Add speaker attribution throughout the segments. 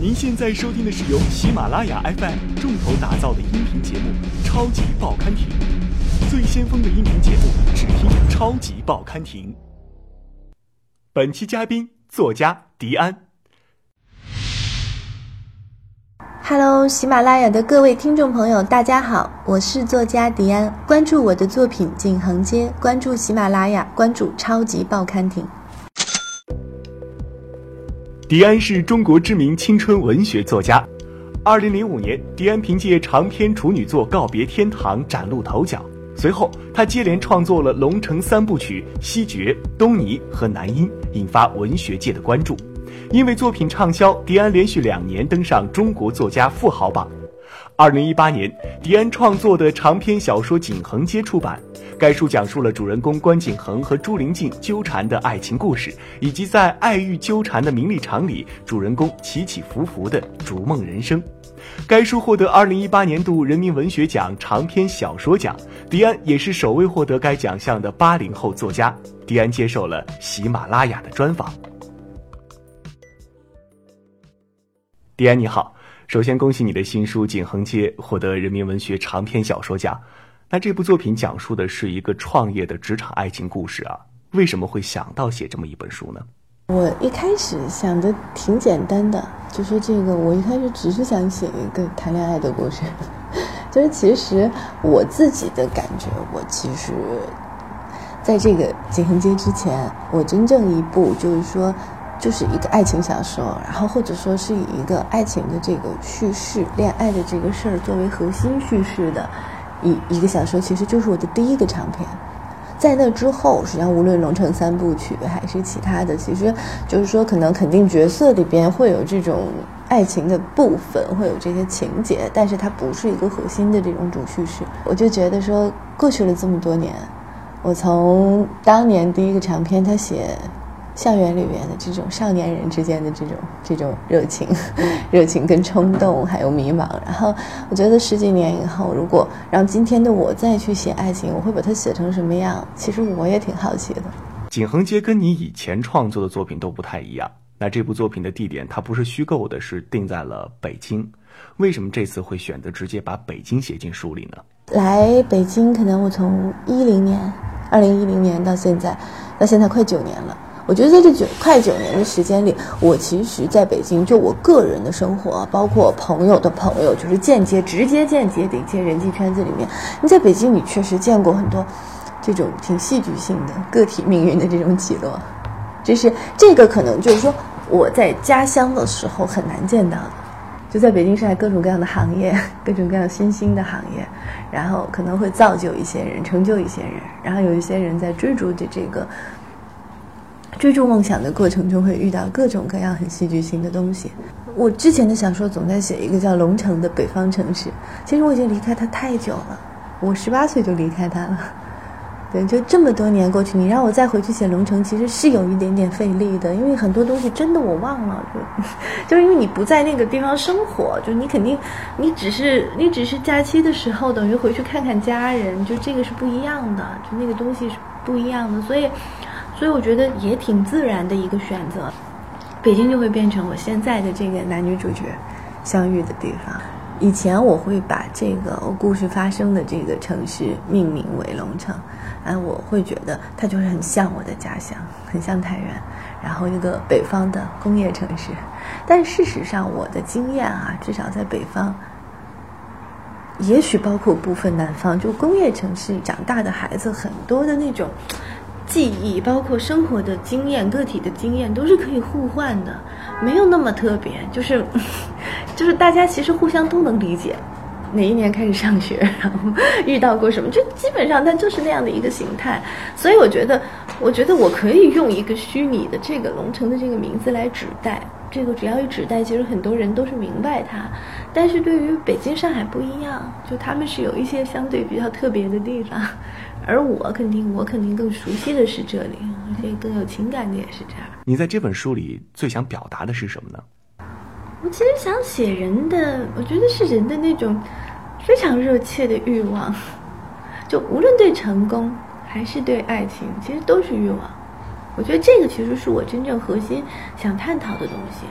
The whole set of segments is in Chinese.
Speaker 1: 您现在收听的是由喜马拉雅 FM 重头打造的音频节目《超级报刊亭》，最先锋的音频节目，只听《超级报刊亭》。本期嘉宾作家迪安。
Speaker 2: Hello，喜马拉雅的各位听众朋友，大家好，我是作家迪安。关注我的作品《景恒街》，关注喜马拉雅，关注《超级报刊亭》。
Speaker 1: 迪安是中国知名青春文学作家。二零零五年，迪安凭借长篇处女作《告别天堂》崭露头角。随后，他接连创作了《龙城三部曲》《西决》《东尼》和《南音》，引发文学界的关注。因为作品畅销，迪安连续两年登上中国作家富豪榜。二零一八年，迪安创作的长篇小说《景恒街》出版。该书讲述了主人公关景恒和朱玲静纠缠的爱情故事，以及在爱欲纠缠的名利场里，主人公起起伏伏的逐梦人生。该书获得二零一八年度人民文学奖长篇小说奖，迪安也是首位获得该奖项的八零后作家。迪安接受了喜马拉雅的专访。迪安你好。首先，恭喜你的新书《景恒街》获得人民文学长篇小说奖。那这部作品讲述的是一个创业的职场爱情故事啊，为什么会想到写这么一本书呢？
Speaker 2: 我一开始想的挺简单的，就说这个，我一开始只是想写一个谈恋爱的故事。就是其实我自己的感觉，我其实在这个《景恒街》之前，我真正一部就是说。就是一个爱情小说，然后或者说是以一个爱情的这个叙事、恋爱的这个事儿作为核心叙事的一一个小说，其实就是我的第一个长篇。在那之后，实际上无论《龙城三部曲》还是其他的，其实就是说可能肯定角色里边会有这种爱情的部分，会有这些情节，但是它不是一个核心的这种主叙事。我就觉得说，过去了这么多年，我从当年第一个长篇他写。校园里面的这种少年人之间的这种这种热情、热情跟冲动，还有迷茫。然后我觉得十几年以后，如果让今天的我再去写爱情，我会把它写成什么样？其实我也挺好奇的。
Speaker 1: 景恒街跟你以前创作的作品都不太一样。那这部作品的地点它不是虚构的，是定在了北京。为什么这次会选择直接把北京写进书里呢？
Speaker 2: 来北京，可能我从一零年，二零一零年到现在，到现在快九年了。我觉得在这九快九年的时间里，我其实在北京，就我个人的生活，包括朋友的朋友，就是间接、直接、间接的一些人际圈子里面，你在北京，你确实见过很多这种挺戏剧性的个体命运的这种起落，就是这个可能就是说我在家乡的时候很难见到的，就在北京、上海各种各样的行业，各种各样新兴的行业，然后可能会造就一些人，成就一些人，然后有一些人在追逐着这个。追逐梦想的过程中，会遇到各种各样很戏剧性的东西。我之前的小说总在写一个叫龙城的北方城市，其实我已经离开它太久了，我十八岁就离开它了。对，就这么多年过去，你让我再回去写龙城，其实是有一点点费力的，因为很多东西真的我忘了，就 就是因为你不在那个地方生活，就你肯定，你只是你只是假期的时候，等于回去看看家人，就这个是不一样的，就那个东西是不一样的，所以。所以我觉得也挺自然的一个选择，北京就会变成我现在的这个男女主角相遇的地方。以前我会把这个故事发生的这个城市命名为龙城，啊，我会觉得它就是很像我的家乡，很像太原，然后一个北方的工业城市。但事实上，我的经验啊，至少在北方，也许包括部分南方，就工业城市长大的孩子，很多的那种。记忆包括生活的经验、个体的经验都是可以互换的，没有那么特别。就是，就是大家其实互相都能理解。哪一年开始上学，然后遇到过什么，就基本上它就是那样的一个形态。所以我觉得，我觉得我可以用一个虚拟的这个龙城的这个名字来指代。这个只要一指代，其实很多人都是明白它。但是对于北京、上海不一样，就他们是有一些相对比较特别的地方。而我肯定，我肯定更熟悉的是这里，而且更有情感的也是这儿。
Speaker 1: 你在这本书里最想表达的是什么呢？
Speaker 2: 我其实想写人的，我觉得是人的那种非常热切的欲望，就无论对成功还是对爱情，其实都是欲望。我觉得这个其实是我真正核心想探讨的东西。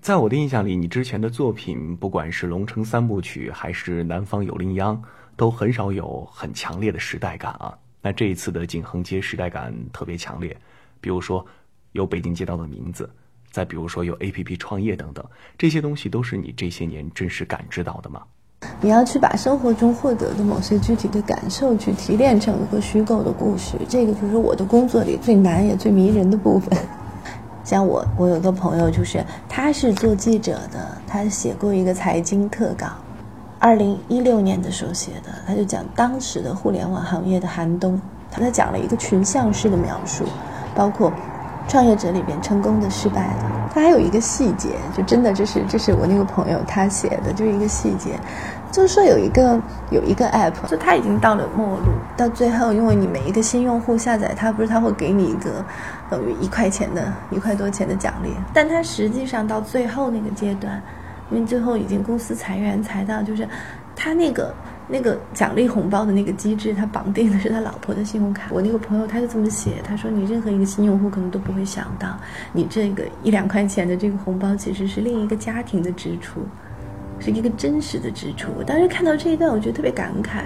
Speaker 1: 在我的印象里，你之前的作品，不管是《龙城三部曲》还是《南方有羚羊》，都很少有很强烈的时代感啊。那这一次的景恒街时代感特别强烈，比如说有北京街道的名字，再比如说有 A P P 创业等等，这些东西都是你这些年真实感知到的吗？
Speaker 2: 你要去把生活中获得的某些具体的感受去提炼成一个虚构的故事，这个就是我的工作里最难也最迷人的部分。像我，我有个朋友，就是他是做记者的，他写过一个财经特稿，二零一六年的时候写的，他就讲当时的互联网行业的寒冬，他讲了一个群像式的描述，包括创业者里边成功的、失败的，他还有一个细节，就真的这是这是我那个朋友他写的，就是一个细节。就是说有一个有一个 app，就它已经到了末路，到最后，因为你每一个新用户下载它，不是它会给你一个等于一块钱的一块多钱的奖励，但它实际上到最后那个阶段，因为最后已经公司裁员裁到，就是它那个那个奖励红包的那个机制，它绑定的是他老婆的信用卡。我那个朋友他就这么写，他说你任何一个新用户可能都不会想到，你这个一两块钱的这个红包其实是另一个家庭的支出。是一个真实的支出。我当时看到这一段，我觉得特别感慨，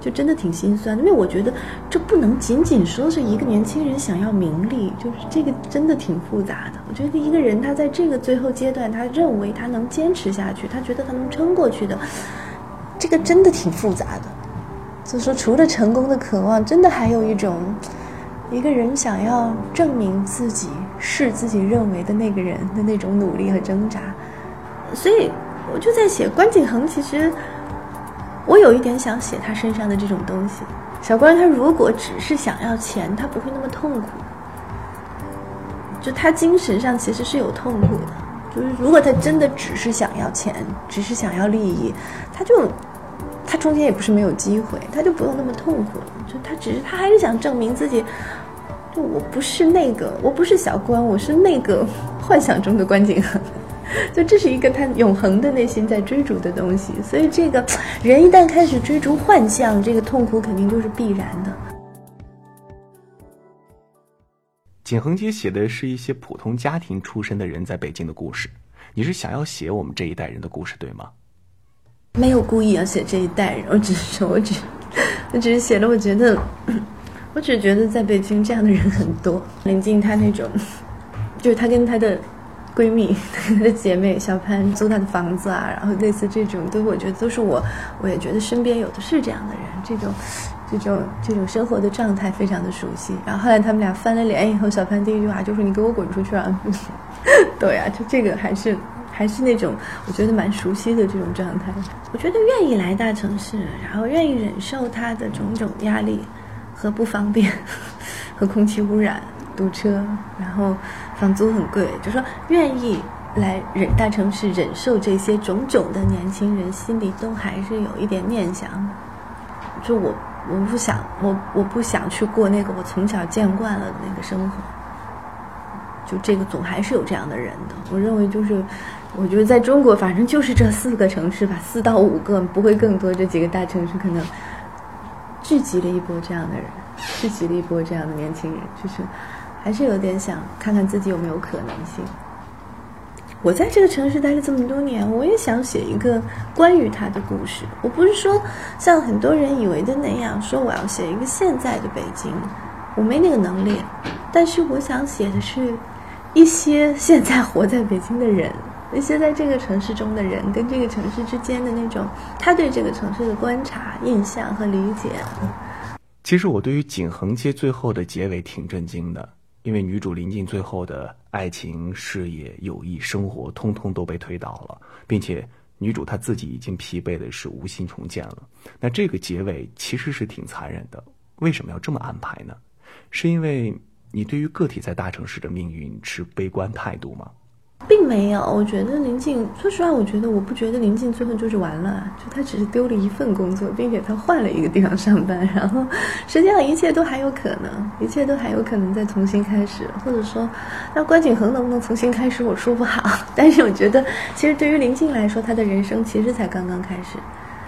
Speaker 2: 就真的挺心酸。因为我觉得这不能仅仅说是一个年轻人想要名利，就是这个真的挺复杂的。我觉得一个人他在这个最后阶段，他认为他能坚持下去，他觉得他能撑过去的，这个真的挺复杂的。所以说，除了成功的渴望，真的还有一种一个人想要证明自己是自己认为的那个人的那种努力和挣扎。所以。我就在写关景恒，其实我有一点想写他身上的这种东西。小关他如果只是想要钱，他不会那么痛苦。就他精神上其实是有痛苦的。就是如果他真的只是想要钱，只是想要利益，他就他中间也不是没有机会，他就不用那么痛苦了。就他只是他还是想证明自己，就我不是那个，我不是小关，我是那个 幻想中的关景恒。就这是一个他永恒的内心在追逐的东西，所以这个人一旦开始追逐幻象，这个痛苦肯定就是必然的。
Speaker 1: 景恒街写的是一些普通家庭出身的人在北京的故事，你是想要写我们这一代人的故事，对吗？
Speaker 2: 没有故意要写这一代人，我只是说，我只，我只是写了，我觉得，我只觉得在北京这样的人很多。林静她那种，就是她跟她的。闺蜜，的 姐妹小潘租她的房子啊，然后类似这种，都我觉得都是我，我也觉得身边有的是这样的人，这种，这种这种生活的状态非常的熟悉。然后后来他们俩翻了脸以后，小潘第一句话就说：“你给我滚出去啊！” 对呀，就这个还是还是那种我觉得蛮熟悉的这种状态。我觉得愿意来大城市，然后愿意忍受它的种种压力和不方便，和空气污染。堵车，然后房租很贵，就说愿意来忍大城市忍受这些种种的年轻人，心里都还是有一点念想。就我，我不想，我我不想去过那个我从小见惯了的那个生活。就这个，总还是有这样的人的。我认为，就是我觉得在中国，反正就是这四个城市吧，四到五个，不会更多。这几个大城市可能聚集了一波这样的人，聚集了一波这样的年轻人，就是。还是有点想看看自己有没有可能性。我在这个城市待了这么多年，我也想写一个关于他的故事。我不是说像很多人以为的那样，说我要写一个现在的北京，我没那个能力。但是我想写的是，一些现在活在北京的人，一些在这个城市中的人，跟这个城市之间的那种他对这个城市的观察、印象和理解。
Speaker 1: 其实我对于景恒街最后的结尾挺震惊的。因为女主临近最后的爱情、事业、友谊、生活，通通都被推倒了，并且女主她自己已经疲惫的是无心重建了。那这个结尾其实是挺残忍的。为什么要这么安排呢？是因为你对于个体在大城市的命运持悲观态度吗？
Speaker 2: 并没有，我觉得林静，说实话，我觉得我不觉得林静最后就是完了，就他只是丢了一份工作，并且他换了一个地方上班，然后实际上一切都还有可能，一切都还有可能再重新开始，或者说，那关景恒能不能重新开始，我说不好。但是我觉得，其实对于林静来说，他的人生其实才刚刚开始，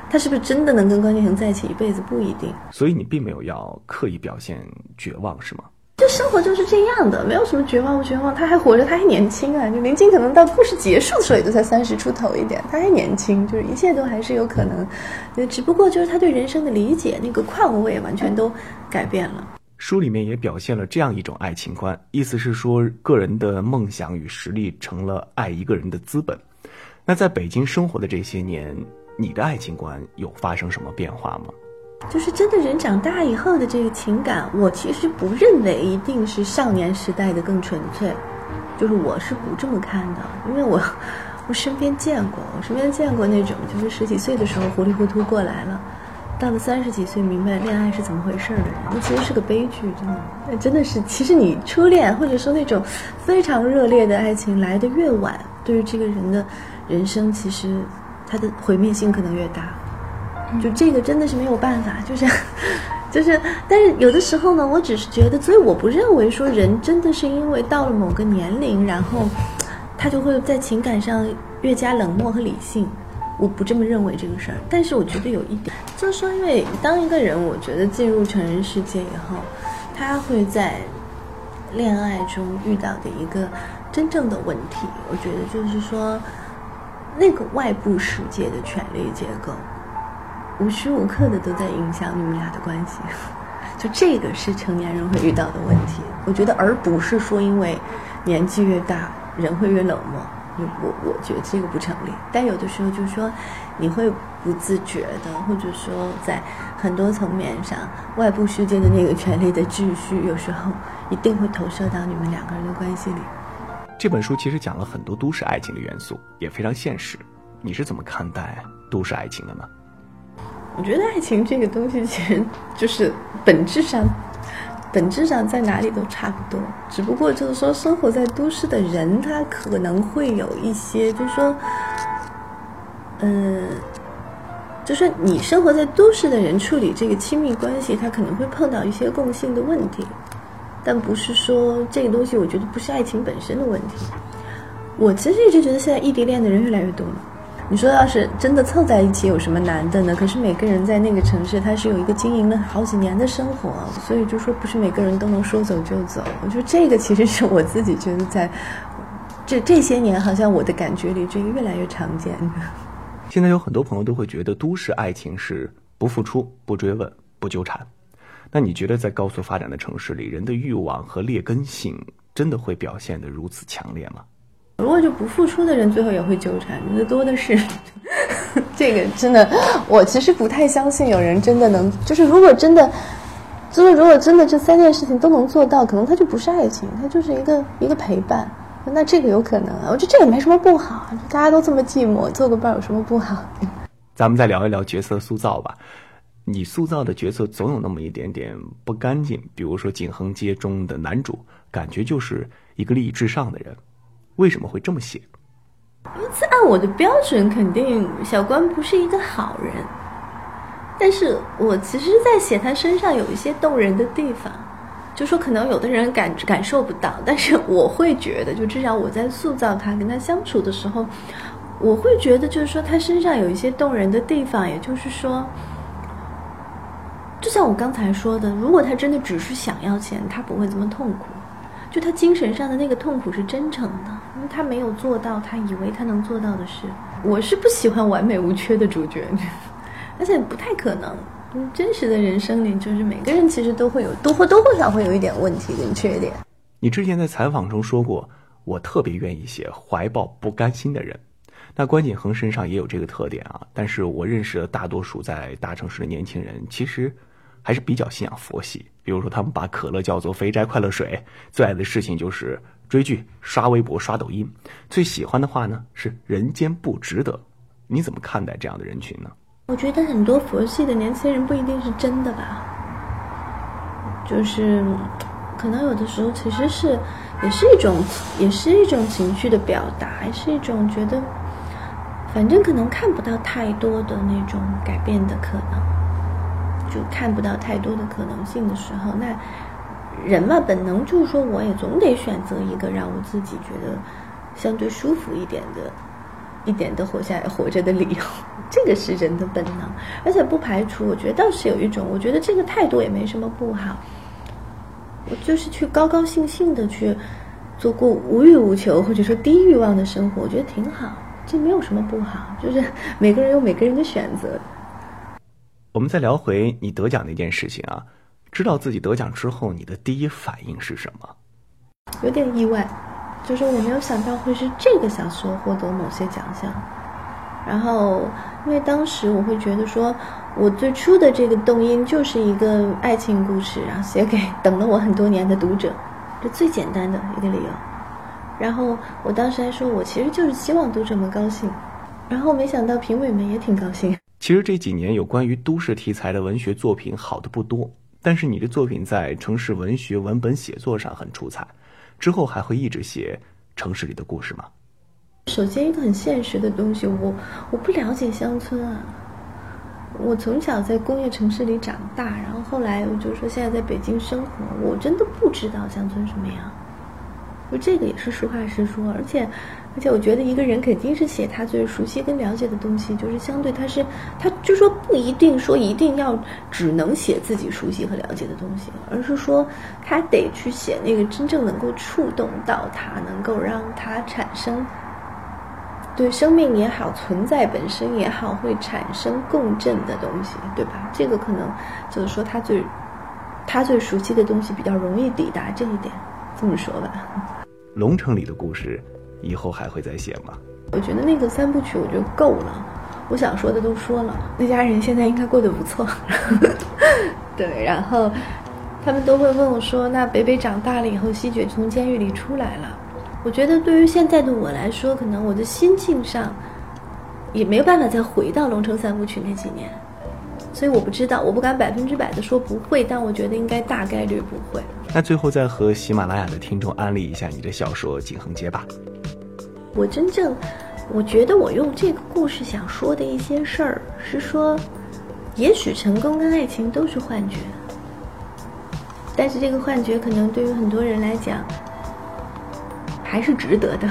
Speaker 2: 他是不是真的能跟关景恒在一起一辈子不一定。
Speaker 1: 所以你并没有要刻意表现绝望，是吗？
Speaker 2: 生活就是这样的，没有什么绝望不绝望。他还活着，他还年轻啊！就林青可能到故事结束的时候也就才三十出头一点，他还年轻，就是一切都还是有可能。只不过就是他对人生的理解那个况味完全都改变了。
Speaker 1: 书里面也表现了这样一种爱情观，意思是说，个人的梦想与实力成了爱一个人的资本。那在北京生活的这些年，你的爱情观有发生什么变化吗？
Speaker 2: 就是真的人长大以后的这个情感，我其实不认为一定是少年时代的更纯粹，就是我是不这么看的，因为我 我身边见过，我身边见过那种就是十几岁的时候糊里糊涂过来了，到了三十几岁明白恋爱是怎么回事的人，那其实是个悲剧，真的，那真的是，其实你初恋或者说那种非常热烈的爱情来的越晚，对于这个人的人生，其实他的毁灭性可能越大。就这个真的是没有办法，就是，就是，但是有的时候呢，我只是觉得，所以我不认为说人真的是因为到了某个年龄，然后他就会在情感上越加冷漠和理性，我不这么认为这个事儿。但是我觉得有一点，就是说，因为当一个人，我觉得进入成人世界以后，他会在恋爱中遇到的一个真正的问题，我觉得就是说，那个外部世界的权力结构。无时无刻的都在影响你们俩的关系，就这个是成年人会遇到的问题。我觉得，而不是说因为年纪越大人会越冷漠。我我觉得这个不成立。但有的时候就是说，你会不自觉的，或者说在很多层面上，外部世界的那个权力的秩序，有时候一定会投射到你们两个人的关系里。
Speaker 1: 这本书其实讲了很多都市爱情的元素，也非常现实。你是怎么看待都市爱情的呢？
Speaker 2: 我觉得爱情这个东西，其实就是本质上，本质上在哪里都差不多。只不过就是说，生活在都市的人，他可能会有一些，就是说，嗯，就是你生活在都市的人处理这个亲密关系，他可能会碰到一些共性的问题，但不是说这个东西，我觉得不是爱情本身的问题。我其实一直觉得，现在异地恋的人越来越多了。你说要是真的凑在一起，有什么难的呢？可是每个人在那个城市，他是有一个经营了好几年的生活，所以就说不是每个人都能说走就走。我觉得这个其实是我自己觉得在这这些年，好像我的感觉里，这个越来越常见。
Speaker 1: 现在有很多朋友都会觉得都市爱情是不付出、不追问、不纠缠。那你觉得在高速发展的城市里，人的欲望和劣根性真的会表现得如此强烈吗？
Speaker 2: 如果就不付出的人，最后也会纠缠，那多的是。这个真的，我其实不太相信有人真的能，就是如果真的，就是如果真的这三件事情都能做到，可能他就不是爱情，他就是一个一个陪伴。那这个有可能啊，我觉得这也没什么不好，大家都这么寂寞，做个伴有什么不好？
Speaker 1: 咱们再聊一聊角色塑造吧。你塑造的角色总有那么一点点不干净，比如说《景恒街》中的男主，感觉就是一个利益至上的人。为什么会这么写？
Speaker 2: 因此，按我的标准，肯定小关不是一个好人。但是我其实，在写他身上有一些动人的地方，就说可能有的人感感受不到，但是我会觉得，就至少我在塑造他、跟他相处的时候，我会觉得，就是说他身上有一些动人的地方。也就是说，就像我刚才说的，如果他真的只是想要钱，他不会这么痛苦。就他精神上的那个痛苦是真诚的，因为他没有做到他以为他能做到的事。我是不喜欢完美无缺的主角，而且不太可能。真实的人生里，就是每个人其实都会有多或多或少会有一点问题跟缺点。
Speaker 1: 你之前在采访中说过，我特别愿意写怀抱不甘心的人。那关锦恒身上也有这个特点啊。但是我认识的大多数在大城市的年轻人，其实。还是比较信仰佛系，比如说他们把可乐叫做肥宅快乐水，最爱的事情就是追剧、刷微博、刷抖音，最喜欢的话呢是“人间不值得”。你怎么看待这样的人群呢？
Speaker 2: 我觉得很多佛系的年轻人不一定是真的吧，就是可能有的时候其实是也是一种也是一种情绪的表达，也是一种觉得反正可能看不到太多的那种改变的可能。就看不到太多的可能性的时候，那人嘛，本能就是说，我也总得选择一个让我自己觉得相对舒服一点的、一点的活下来、活着的理由。这个是人的本能，而且不排除，我觉得倒是有一种，我觉得这个态度也没什么不好。我就是去高高兴兴的去做过无欲无求或者说低欲望的生活，我觉得挺好，这没有什么不好，就是每个人有每个人的选择。
Speaker 1: 我们再聊回你得奖那件事情啊，知道自己得奖之后，你的第一反应是什么？
Speaker 2: 有点意外，就是我没有想到会是这个小说获得某些奖项。然后，因为当时我会觉得说，我最初的这个动因就是一个爱情故事，然后写给 等了我很多年的读者，这最简单的一个理由。然后我当时还说我其实就是希望读者们高兴，然后没想到评委们也挺高兴。
Speaker 1: 其实这几年有关于都市题材的文学作品好的不多，但是你的作品在城市文学文本写作上很出彩。之后还会一直写城市里的故事吗？
Speaker 2: 首先，一个很现实的东西，我我不了解乡村啊。我从小在工业城市里长大，然后后来我就说现在在北京生活，我真的不知道乡村什么样。就这个也是实话实说，而且，而且我觉得一个人肯定是写他最熟悉跟了解的东西，就是相对他是，他就说不一定说一定要只能写自己熟悉和了解的东西，而是说他得去写那个真正能够触动到他，能够让他产生对生命也好、存在本身也好会产生共振的东西，对吧？这个可能就是说他最他最熟悉的东西比较容易抵达这一点，这么说吧。
Speaker 1: 龙城里的故事，以后还会再写吗？
Speaker 2: 我觉得那个三部曲，我觉得够了。我想说的都说了，那家人现在应该过得不错。对，然后他们都会问我说：“那北北长大了以后，西决从监狱里出来了。”我觉得对于现在的我来说，可能我的心境上也没有办法再回到龙城三部曲那几年。所以我不知道，我不敢百分之百的说不会，但我觉得应该大概率不会。
Speaker 1: 那最后再和喜马拉雅的听众安利一下你的小说《景恒街》吧。
Speaker 2: 我真正，我觉得我用这个故事想说的一些事儿，是说，也许成功跟爱情都是幻觉，但是这个幻觉可能对于很多人来讲，还是值得的。